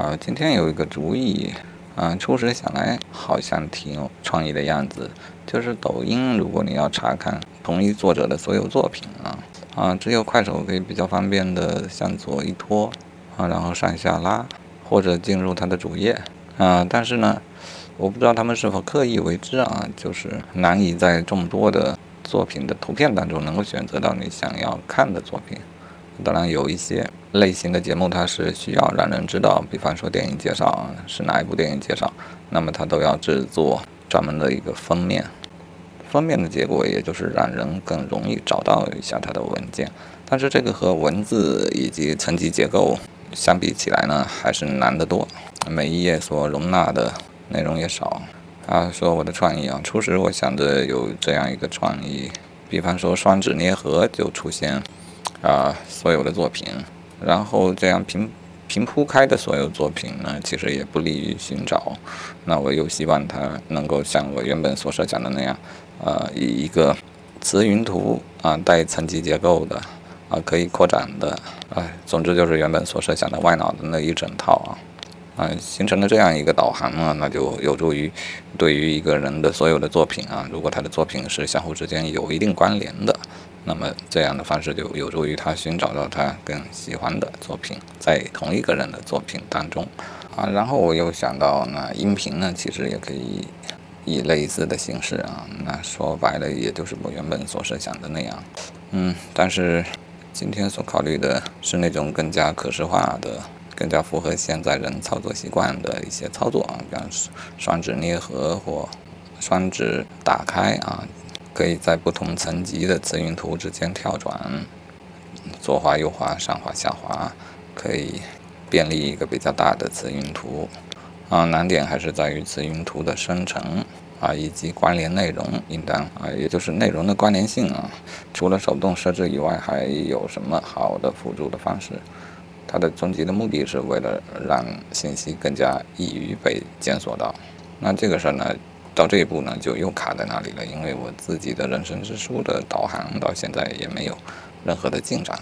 啊，今天有一个主意，啊，初时想来好像挺有创意的样子。就是抖音，如果你要查看同一作者的所有作品啊，啊，只有快手可以比较方便的向左一拖，啊，然后上下拉，或者进入它的主页，啊，但是呢，我不知道他们是否刻意为之啊，就是难以在众多的作品的图片当中能够选择到你想要看的作品。当然，有一些类型的节目，它是需要让人知道，比方说电影介绍是哪一部电影介绍，那么它都要制作专门的一个封面。封面的结果，也就是让人更容易找到一下它的文件。但是这个和文字以及层级结构相比起来呢，还是难得多。每一页所容纳的内容也少。啊，说我的创意啊，初始我想着有这样一个创意，比方说双指捏合就出现。啊，所有的作品，然后这样平平铺开的所有作品呢，其实也不利于寻找。那我又希望它能够像我原本所设想的那样，呃，以一个词云图啊，带层级结构的啊，可以扩展的，哎，总之就是原本所设想的歪脑的那一整套啊，啊，形成了这样一个导航呢，那就有助于对于一个人的所有的作品啊，如果他的作品是相互之间有一定关联的。那么这样的方式就有助于他寻找到他更喜欢的作品，在同一个人的作品当中，啊，然后我又想到，那音频呢，其实也可以以类似的形式啊，那说白了，也就是我原本所设想的那样，嗯，但是今天所考虑的是那种更加可视化的、更加符合现在人操作习惯的一些操作啊，比方双指捏合或双指打开啊。可以在不同层级的词云图之间跳转，左滑右滑上滑下滑，可以便利一个比较大的词云图。啊，难点还是在于词云图的生成啊，以及关联内容应当啊，也就是内容的关联性啊。除了手动设置以外，还有什么好的辅助的方式？它的终极的目的是为了让信息更加易于被检索到。那这个事儿呢？到这一步呢，就又卡在那里了，因为我自己的人生之书的导航到现在也没有任何的进展。